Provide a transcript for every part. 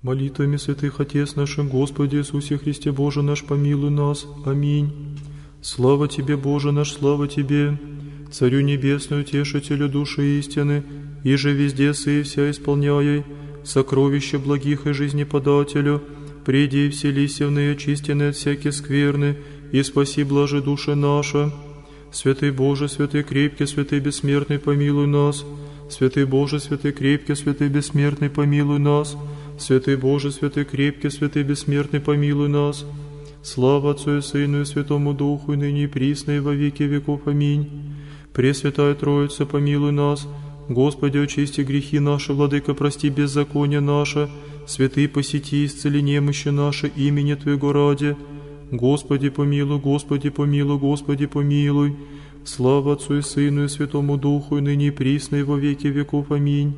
Молитвами святых Отец нашим, Господи Иисусе Христе Боже наш, помилуй нас. Аминь. Слава Тебе, Боже наш, слава Тебе, Царю Небесную, Утешителю души истины, и же везде сы вся исполняй, сокровище благих и жизнеподателю, приди и вселися в очистенные от всяких скверны, и спаси блажи души наша. Святый Боже, святый крепкий, святый бессмертный, помилуй нас. Святый Боже, святый крепкий, святый бессмертный, помилуй нас. Святый Боже, святый крепкий, святый бессмертный, помилуй нас. Слава Отцу и Сыну и Святому Духу, и ныне и присно, и во веки веков. Аминь. Пресвятая Троица, помилуй нас. Господи, очисти грехи наши, Владыка, прости беззаконие наше. Святый, посети, исцели немощи наши, имени Твоего ради. Господи, помилуй, Господи, помилуй, Господи, помилуй. Слава Отцу и Сыну и Святому Духу, и ныне и присно, и во веки веков. Аминь.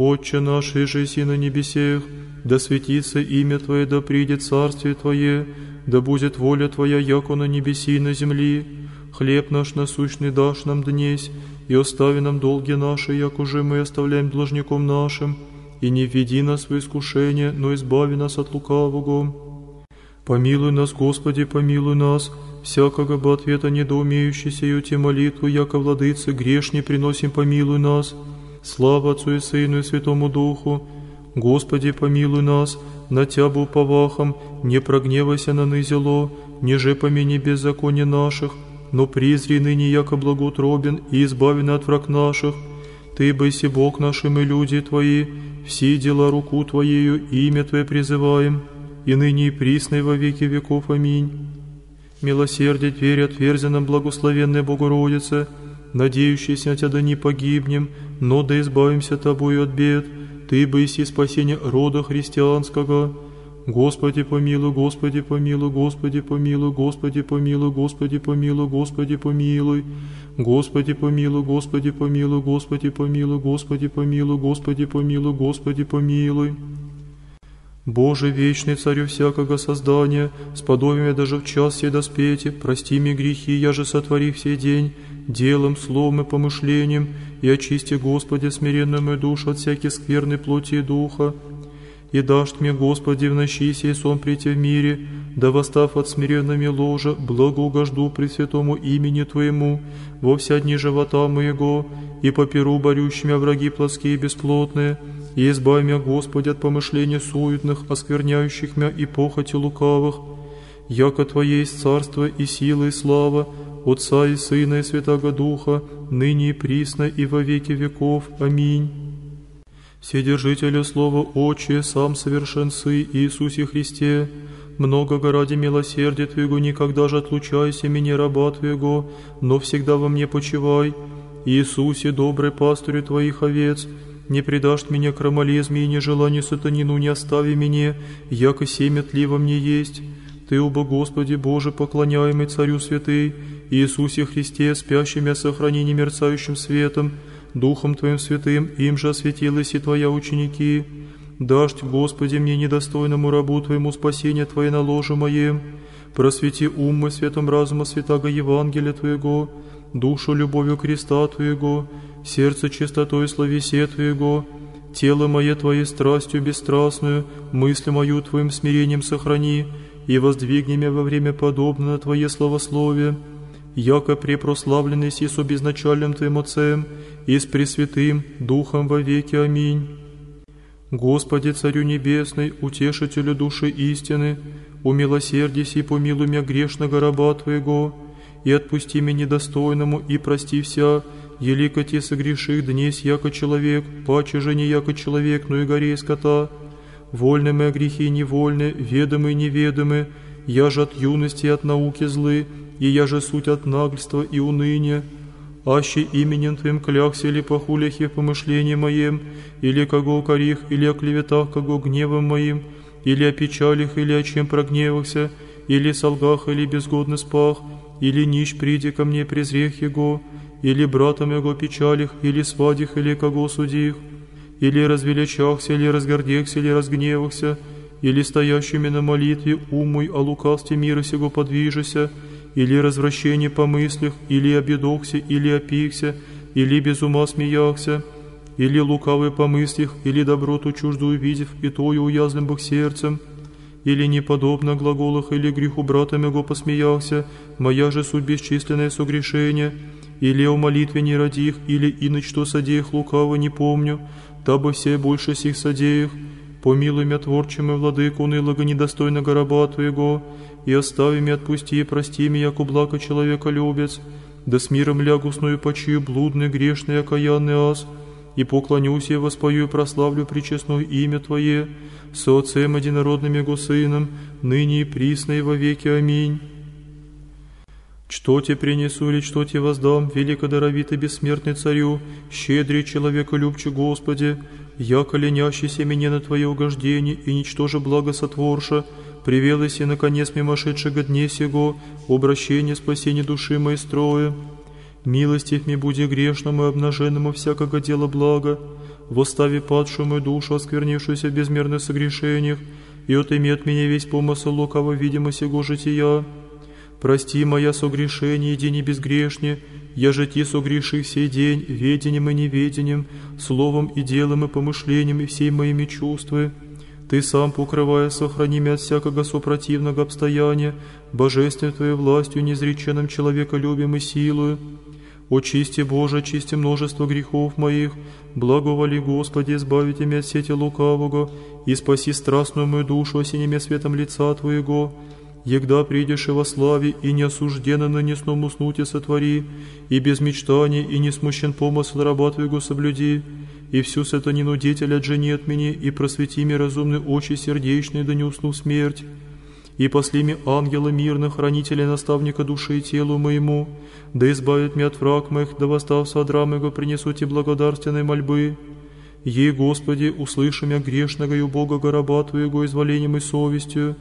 Отче наш, и же на небесех, да светится имя Твое, да придет царствие Твое, да будет воля Твоя, яко на небеси и на земли. Хлеб наш насущный дашь нам днесь, и остави нам долги наши, як уже мы оставляем должником нашим, и не введи нас в искушение, но избави нас от лукавого. Помилуй нас, Господи, помилуй нас, всякого бы ответа недоумеющий сию те молитву, яко владыцы грешни приносим, помилуй нас. Слава Отцу и Сыну и Святому Духу. Господи, помилуй нас, на Тябу повахом, не прогневайся на нызело, ниже помяни беззаконие наших, но призри ныне яко благоутробен и избави от враг наших. Ты, бойся Бог нашим и люди Твои, все дела руку Твоею, имя Твое призываем, и ныне и присно во веки веков. Аминь. Милосердие двери отверзи нам, благословенная Богородица, Надеющийся на Тебя не погибнем, но да избавимся Тобою от бед. Ты бы и спасение рода христианского. Господи помилуй, Господи помилуй, Господи помилуй, Господи помилуй, Господи помилуй, Господи помилуй. Господи помилуй, Господи помилуй, Господи помилуй, Господи помилуй, Господи помилуй, Господи помилуй. Боже, вечный царю всякого создания, сподоби меня даже в час сей доспети, прости мне грехи, я же сотвори все день, делом, словом и помышлением, и очисти, Господи, смиренную мою душу от всякой скверной плоти и духа. И дашь мне, Господи, в ночи сей сон прийти в мире, да восстав от смиренными ложа, благоугожду при святому имени Твоему, во вся дни живота моего, и по перу борющими враги плоские и бесплотные, и избавь меня, Господи, от помышлений суетных, оскверняющих меня и похоти лукавых, яко Твое есть царство и сила и слава, Отца и Сына и Святого Духа, ныне и присно и во веки веков. Аминь. Вседержителю Слова Отче, сам совершен Сы Иисусе Христе, много ради милосердия Твоего никогда же отлучайся меня, раба Твоего, но всегда во мне почивай. Иисусе, добрый пастырь Твоих овец, не предашь меня крамолезме и нежеланию сатанину, не остави меня, яко семя тли во мне есть. Ты, оба Господи Боже, поклоняемый Царю Святый, Иисусе Христе, спящим сохрани немерцающим светом, Духом Твоим Святым, им же осветилась и Твоя ученики. Дашь, Господи, мне недостойному рабу Твоему спасение Твое на ложе моем. Просвети ум мой светом разума святаго Евангелия Твоего, душу любовью креста Твоего, сердце чистотой словесе Твоего, тело мое Твоей страстью бесстрастную, мысль мою Твоим смирением сохрани, и воздвигни меня во время подобно Твое словословие, яко препрославленный си с обезначальным Твоим Отцем и с Пресвятым Духом во веки. Аминь. Господи, Царю Небесный, Утешителю души истины, умилосердись и помилуй меня грешного раба Твоего, и отпусти меня недостойному, и прости вся, елико те согреших днесь, яко человек, паче же не яко человек, но и горей скота, вольны мы грехи невольны, ведомы и неведомы, я же от юности и от науки злы, и я же суть от нагльства и уныния, аще именем Твоим клякся или похулях в помышлении моем, или кого укорих, или о клеветах, кого гневом моим, или о печалях, или о чем прогневался, или солгах, или безгодно спах, или нищ приди ко мне презрех его, или братом его печалих, или свадих, или кого судих, или развеличахся, или разгордехся, или разгневахся, или стоящими на молитве ум мой о лукавстве мира сего подвижися, или развращение по мыслях, или обедохся, или опихся, или без ума смеяхся, или лукавый помыслих, или доброту чуждую видев, и тою уязвлен Бог сердцем, или неподобно глаголах, или греху брата моего посмеялся, моя же суть бесчисленное согрешение, или о молитве не родих, или иначе что содеях лукаво не помню, дабы все больше сих содеях, помилуй мя творчим и владыку унылого недостойного раба Твоего, и остави меня, отпусти и прости меня, яко благо человека любец, да с миром лягу сною почию блудный, грешный, окаянный ас, и поклонюсь и воспою и прославлю причестное имя Твое, со Отцем единородным Его Сыном, ныне и присно и во веки. Аминь. Что тебе принесу или что тебе воздам, великодоровитый бессмертный царю, щедрый человеколюбче Господи, яко ленящийся меня на Твое угождение и ничтоже благо сотворша, привелось и наконец мимошедшего дне сего, обращение спасения души моей строя. Милостив ми буди грешному и обнаженному всякого дела блага, восстави падшую мою душу, осквернившуюся в безмерных согрешениях, и отыми от меня весь помысл лукаво видимо сего жития. Прости моя согрешение, иди не безгрешне, я же ти согреши сей день, ведением и неведением, словом и делом и помышлением и всей моими чувствами. Ты сам, покрывая, сохрани меня от всякого сопротивного обстояния, божественной Твоей властью, неизреченным человеколюбием и силою. Очисти, Боже, очисти множество грехов моих, благоволи, Господи, избавите меня от сети лукавого, и спаси страстную мою душу, осеними светом лица Твоего. Егда придешь и во славе, и не осужденно на несном уснуте сотвори, и без мечтаний, и не смущен помысл раба Твоего соблюди, и всю сатанину деятель отжени от меня, и просвети мне разумные очи сердечные, да не усну смерть. И посли мне ангела мирных, хранителя наставника души и телу моему, да избавит меня от враг моих, да восстав содра моего принесу тебе благодарственной мольбы. Ей, Господи, услыши меня грешного и убогого раба Твоего изволением и совестью,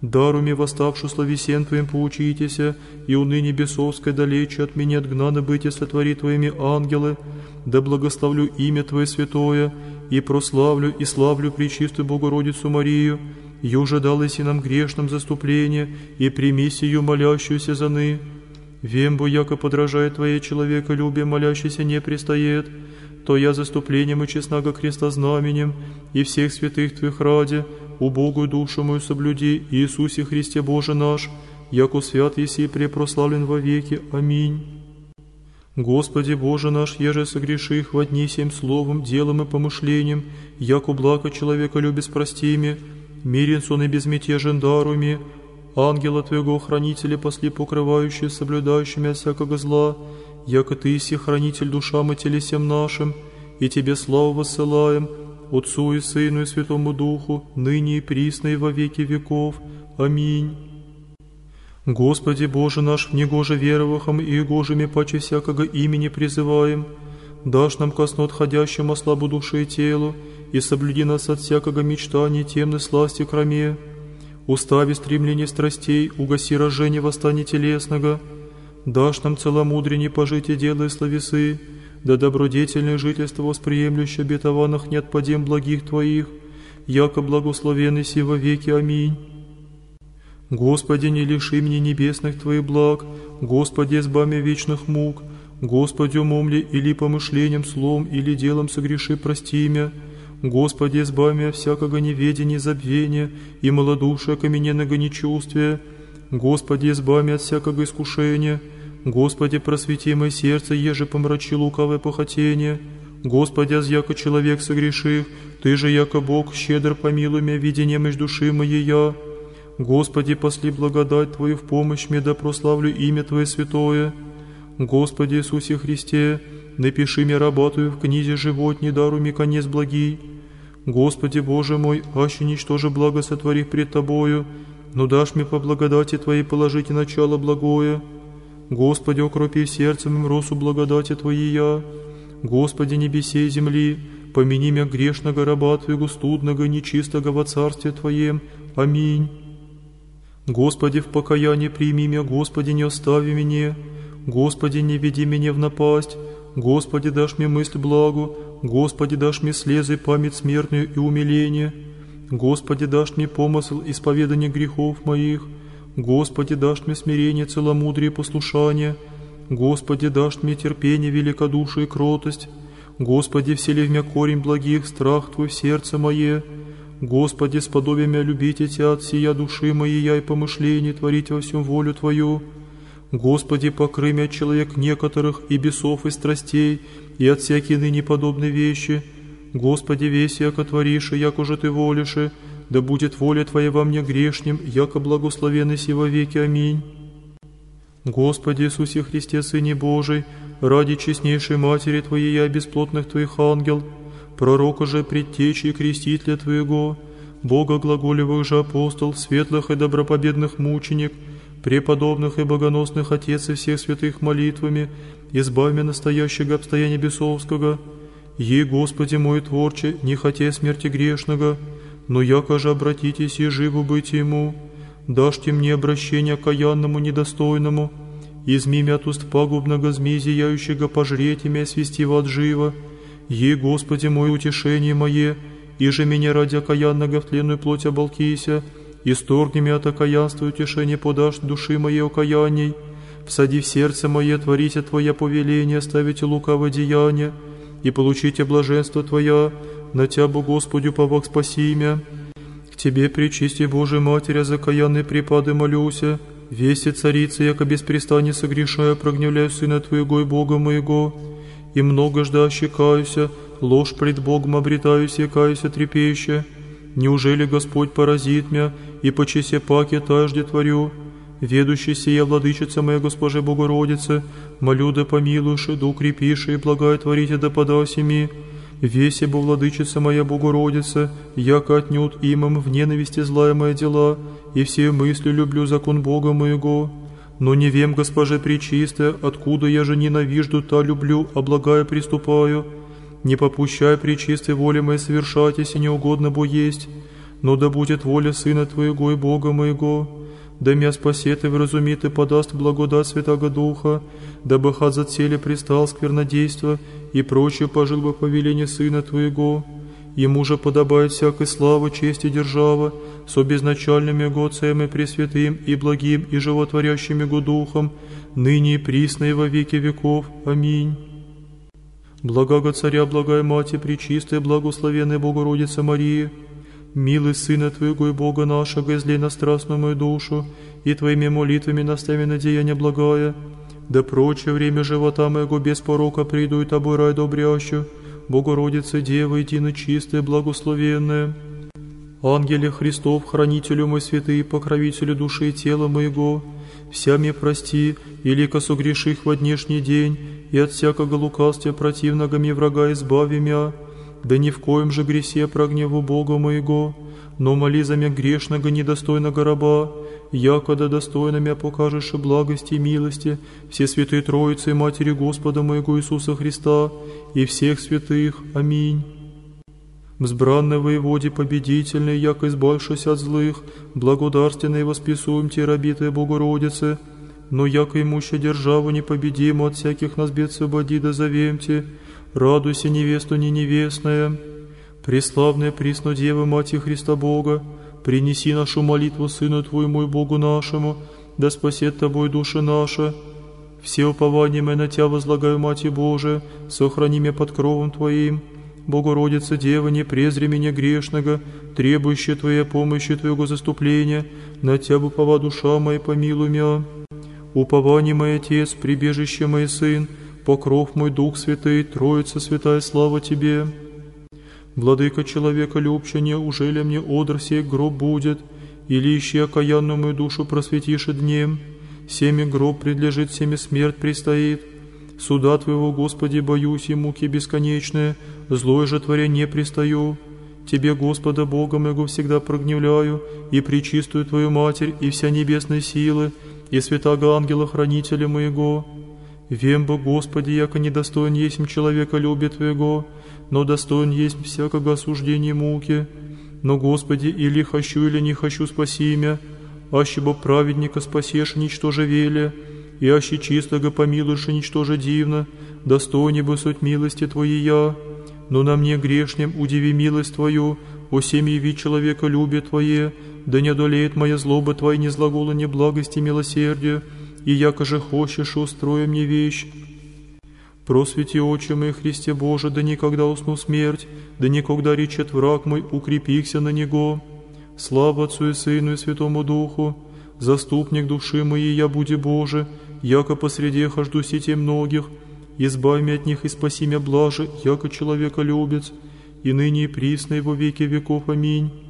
дару мне восставшу славесен Твоим поучитеся, и уныне бесовской далече от меня отгнаны быть и сотвори Твоими ангелы, да благословлю имя Твое святое, и прославлю и славлю Пречистую Богородицу Марию, Юже дал и нам грешным заступление, и прими сию молящуюся за ны. Вем яко подражает Твое человеколюбие, молящийся не пристает, то я заступлением и честного креста знаменем, и всех святых Твоих ради, убогую душу мою соблюди, Иисусе Христе Боже наш, яко свят еси и препрославлен во веки. Аминь. Господи Боже наш, еже согреши их во дни всем словом, делом и помышлением, яко благо человека любит прости мне, мирен сон и безмятежен даруми, ангела Твоего хранителя посли покрывающие, соблюдающими от всякого зла, яко Ты иси хранитель душам и телесем нашим, и Тебе славу высылаем, Отцу и Сыну и Святому Духу, ныне и присно и во веки веков. Аминь. Господи Боже наш, в негоже веровахом и гожими паче всякого имени призываем, дашь нам косно отходящему слабу души и телу, и соблюди нас от всякого мечтания темной сласти кроме. Устави стремление страстей, угаси рожение восстания телесного, дашь нам целомудренне пожить и делай словесы, да добродетельное жительство восприемлющее обетованных не отпадем благих Твоих, яко благословенный си во веки. Аминь. Господи, не лиши мне небесных Твоих благ, Господи, избави вечных мук, Господи, умом ли или помышлением, словом или делом согреши, прости меня, Господи, избави меня всякого неведения, забвения и малодушия камененного нечувствия. Господи, избави меня от всякого искушения. Господи, просвети мое сердце, еже помрачи лукавое похотение. Господи, аз яко человек согрешив, Ты же, яко Бог, щедр помилуй меня видение между души моей я. Господи, посли благодать Твою в помощь мне, да прославлю имя Твое святое. Господи Иисусе Христе, напиши мне работаю в книзе животни, дару мне конец благий. Господи Боже мой, аще ничтоже благо сотворив пред Тобою, но дашь мне по благодати Твоей положите начало благое. Господи, окропи сердцем им росу благодати Твоей я. Господи, небесе и земли, помяни меня грешного раба Твоего студного, нечистого во Царстве Твоем. Аминь. Господи, в покаянии прими меня, Господи, не остави меня. Господи, не веди меня в напасть. Господи, дашь мне мысль благу. Господи, дашь мне слезы, память смертную и умиление. Господи, дашь мне помысл исповедания грехов моих. Господи, дашь мне смирение, целомудрие и послушание. Господи, дашь мне терпение, великодушие и кротость. Господи, всели в мя корень благих, страх Твой в сердце мое. Господи, сподоби мя любить Тебя от сия души моей, я и помышлений творить во всем волю Твою. Господи, покрый мя человек некоторых и бесов и страстей, и от всякие ныне подобные вещи. Господи, весь яко творишь, яко же Ты волишь, да будет воля Твоя во мне грешним, яко благословенный си во веки. Аминь. Господи Иисусе Христе, Сыне Божий, ради честнейшей Матери Твоей я бесплотных Твоих ангел, пророка же предтечи и крестителя Твоего, Бога глаголевых же апостол, светлых и добропобедных мученик, преподобных и богоносных Отец и всех святых молитвами, избавь меня настоящего обстояния бесовского, Ей, Господи мой Творче, не хотя смерти грешного, но яко же обратитесь и живу быть ему, дашьте мне обращение каянному недостойному, изми мя от уст пагубного змей зияющего пожреть имя свести в ад живо, Ей, Господи мой, утешение мое, и же меня ради окаянного в тленную плоть оболкися, исторгни меня от окаянства и утешение подашь души моей окаянней, всади в сердце мое, творите Твоя повеление, ставите лукавое деяние, и получите блаженство Твоя, на Тябу, Господю, повак спаси имя. К Тебе, причисти Божия Матеря, закаянные припады молюся, веси царица, яко беспрестанне согрешая, прогневляю Сына Твоего и Бога моего, и много жда щекаюся, ложь пред Богом обретаюсь, якаюся трепеща. Неужели Господь поразит мя, и по чесе паки тажде творю? Ведущий сия владычица моя Госпоже Богородице, молю да помилуйши, да укрепиши и благая творите да подаси ми, Весе бы, владычица моя Богородица, яко отнюдь имам в ненависти злая моя дела, и все мысли люблю закон Бога моего. Но не вем, госпоже пречистая, откуда я же ненавижду, та люблю, а благая приступаю. Не попущай пречистой воли моей совершать, если не угодно бо есть, но да будет воля Сына Твоего и Бога моего да мя и вразумит и подаст благодать Святого Духа, дабы хат за цели пристал сквернодейство и прочее пожил бы повеление Сына Твоего. Ему же подобает всякой слава, честь и держава, со безначальными Его и Пресвятым, и благим, и животворящим Его Духом, ныне и присно и во веки веков. Аминь. Благого Царя, благая Мати, Пречистая, благословенная Богородица Мария, Милый Сына Твоего и Бога нашего, излей на страстную мою душу, и Твоими молитвами настави на деяние благое, да прочее время живота моего без порока приду и Тобой рай добрящу, Богородица Дева, едино чистая, благословенная. Ангеле Христов, хранителю мой святый, покровителю души и тела моего, вся мне прости, илико согреших во днешний день, и от всякого лукавствия противного мне врага избави мя, да ни в коем же гресе прогневу Бога моего, но моли за меня грешного недостойного раба, якода достойно мя покажешь благости и милости все святые Троицы и Матери Господа моего Иисуса Христа и всех святых. Аминь. Взбранный воеводе победительный, яко избавшись от злых, благодарственный восписуем те рабитые Богородице, но яко имуща державу непобедиму от всяких нас бед свободи да завемте, радуйся, невесту не невестная, преславная присно Дева Мати Христа Бога, принеси нашу молитву Сыну Твоему и Богу нашему, да спасет Тобой души наша. Все упования мы на Тебя возлагаю, Мати Божия, сохрани меня под кровом Твоим. Богородица Дева, не презри меня грешного, требующая Твоей помощи Твоего заступления, на Тебя упова душа моя, помилуй меня. Упование мой Отец, прибежище мой Сын, покров мой Дух Святый, Троица Святая, слава Тебе. Владыка человека любче, ужели мне одр сей гроб будет, или ищи окаянную мою душу просветишь днем, семи гроб предлежит, семи смерть предстоит. Суда Твоего, Господи, боюсь и муки бесконечные, злое же творя не пристаю. Тебе, Господа Бога моего, всегда прогневляю, и причистую Твою Матерь, и вся небесные силы, и святого ангела-хранителя моего, Вем бы, Господи, яко недостоин есть человека любит Твоего, но достоин есть всякого осуждения муки. Но, Господи, или хочу, или не хочу, спаси имя, аще бы праведника спасешь, ничтоже веле, и аще чистого помилуешь, ничтоже дивно, достойнее бы суть милости Твоей я. Но на мне грешнем удиви милость Твою, о семьи вид человека любит Твое, да не одолеет моя злоба Твоя не злагола неблагости и милосердия, и яко же хочешь, устрой мне вещь. Просвети, Отче мой, Христе Боже, да никогда усну смерть, да никогда речет враг мой, укрепихся на него. Слава Отцу и Сыну и Святому Духу, заступник души моей, я буди Боже, яко посреди хожду сети многих, избавь меня от них и спаси меня блаже, яко человека любец, и ныне и присно и во веки веков. Аминь.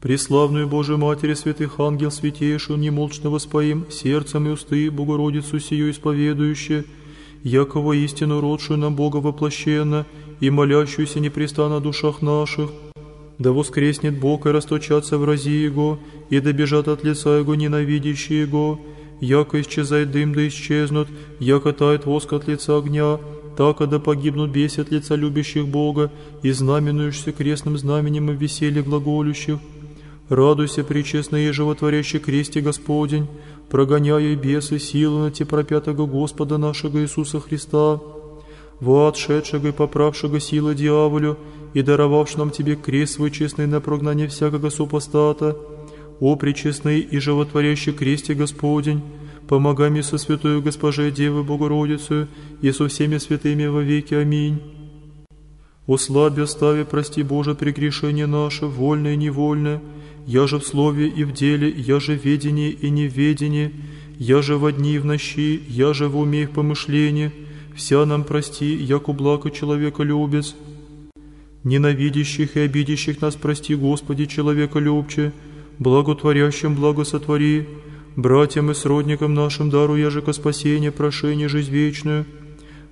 Преславную Божию Матери святых ангел святейшую, немолчно воспоим, сердцем и усты Богородицу сию исповедующую, якого истину родшую нам Бога воплощенно и молящуюся непрестанно о душах наших, да воскреснет Бог и расточатся врази Его, и добежат от лица Его ненавидящие Его, яко исчезает дым, да исчезнут, яко тает воск от лица огня, так, да погибнут беси от лица любящих Бога, и знаменуешься крестным знаменем и веселье глаголющих. Радуйся, причестный и животворящий кресте Господень, прогоняя бесы силы на те пропятого Господа нашего Иисуса Христа, во отшедшего и поправшего силы дьяволю, и даровавши нам Тебе крест свой честный на прогнание всякого супостата, о пречестный и животворящий кресте Господень, помогай мне со святою Госпожей Девы Богородицей и со всеми святыми во веки. Аминь. О слабе остави, прости Боже, прегрешение наше, вольное и невольное, я же в слове и в деле, я же в ведении и неведении, я же во дни и в ночи, я же в уме и в помышлении, вся нам прости, яку благо человека любец. Ненавидящих и обидящих нас прости, Господи, человека любче, благотворящим благо сотвори, братьям и сродникам нашим дару я же ко спасение, прошение, жизнь вечную,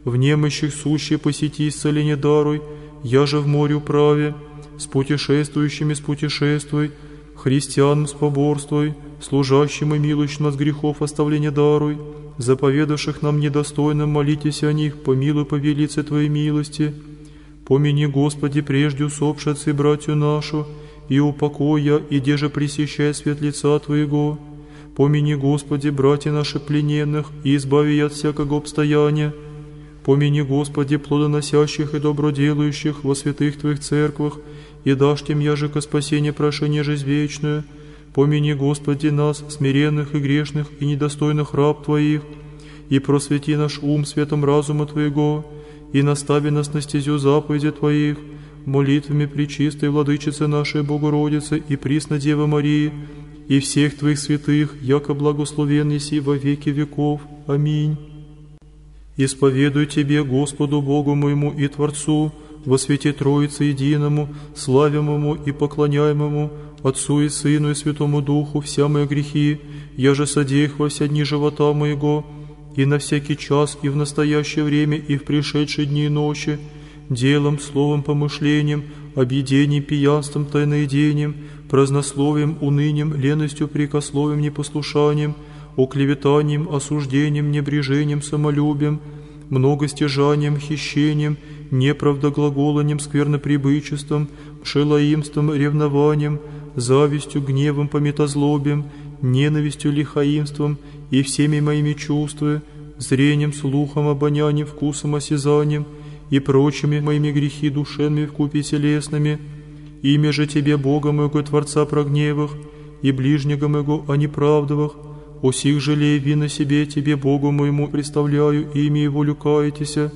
в немощих сущие посети исцеление даруй, я же в море управе, с путешествующими спутешествуй, христианам споборствуй, служащим и милующим нас грехов оставления даруй, заповедавших нам недостойным молитесь о них, помилуй по велице Твоей милости. Помяни, Господи, прежде усопшие отцы братью нашу, и упокоя, и деже пресещай свет лица Твоего. Помяни, Господи, братья наши плененных, и избави от всякого обстояния. Помяни, Господи, плодоносящих и доброделающих во святых Твоих церквах, и дашь тем яжеко спасение прошение жизнь вечную. Помяни, Господи, нас, смиренных и грешных, и недостойных раб Твоих, и просвети наш ум светом разума Твоего, и настави нас на стезю заповеди Твоих, молитвами Пречистой Владычицы нашей Богородицы и Присно Девы Марии, и всех Твоих святых, яко благословен еси во веки веков. Аминь. Исповедую Тебе, Господу Богу моему и Творцу, во свете Троицы Единому, славимому и поклоняемому, Отцу и Сыну и Святому Духу, вся мои грехи, я же содеях во все дни живота моего, и на всякий час, и в настоящее время, и в пришедшие дни и ночи, делом, словом, помышлением, объедением, пьянством, тайноедением, празднословием, унынием, леностью, прикословием, непослушанием, оклеветанием, осуждением, небрежением, самолюбием, многостяжанием, хищением, неправдоглаголанием, скверноприбычеством, шелоимством, ревнованием, завистью, гневом, пометозлобием, ненавистью, лихаимством и всеми моими чувствами, зрением, слухом, обонянием, вкусом, осязанием и прочими моими грехи душевными вкупе телесными, имя же Тебе, Бога моего, Творца прогневых, и ближнего моего о неправдовых, о сих жалея вина себе Тебе, Богу моему, представляю, имя Его люкаетеся,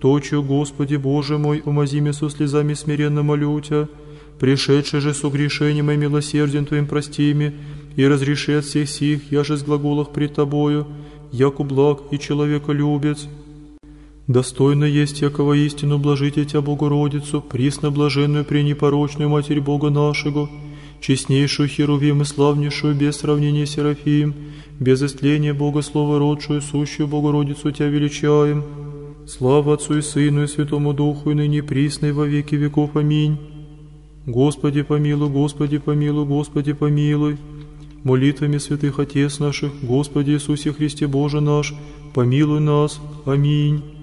Точу, Господи Боже мой, умози со слезами смиренно молю Тебя, пришедший же с угрешением и милосердием Твоим прости мне, и разреши от всех сих, я же с глаголах пред Тобою, яку благ и человеколюбец. Достойно есть якого истину блажите Тебя, Богородицу, присно блаженную пренепорочную Матерь Бога нашего, честнейшую Херувим и славнейшую без сравнения Серафим, без истления Бога Слова родшую, сущую Богородицу Тебя величаем. Слава Отцу и Сыну и Святому Духу, и ныне присно во веки веков. Аминь. Господи помилуй, Господи помилуй, Господи помилуй. Молитвами святых Отец наших, Господи Иисусе Христе Боже наш, помилуй нас. Аминь.